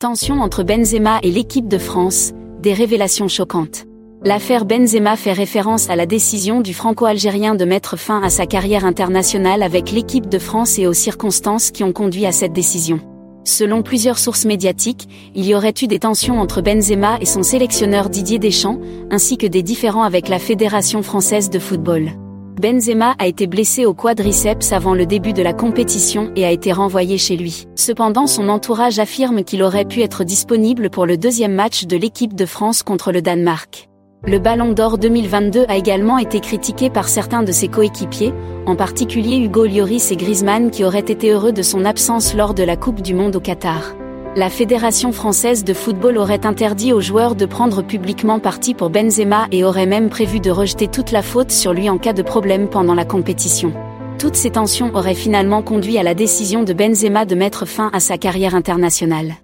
Tension entre Benzema et l'équipe de France, des révélations choquantes. L'affaire Benzema fait référence à la décision du franco-algérien de mettre fin à sa carrière internationale avec l'équipe de France et aux circonstances qui ont conduit à cette décision. Selon plusieurs sources médiatiques, il y aurait eu des tensions entre Benzema et son sélectionneur Didier Deschamps, ainsi que des différends avec la Fédération française de football. Benzema a été blessé au quadriceps avant le début de la compétition et a été renvoyé chez lui. Cependant son entourage affirme qu'il aurait pu être disponible pour le deuxième match de l'équipe de France contre le Danemark. Le Ballon d'Or 2022 a également été critiqué par certains de ses coéquipiers, en particulier Hugo Lloris et Griezmann qui auraient été heureux de son absence lors de la Coupe du Monde au Qatar la Fédération française de football aurait interdit aux joueurs de prendre publiquement parti pour Benzema et aurait même prévu de rejeter toute la faute sur lui en cas de problème pendant la compétition. Toutes ces tensions auraient finalement conduit à la décision de Benzema de mettre fin à sa carrière internationale.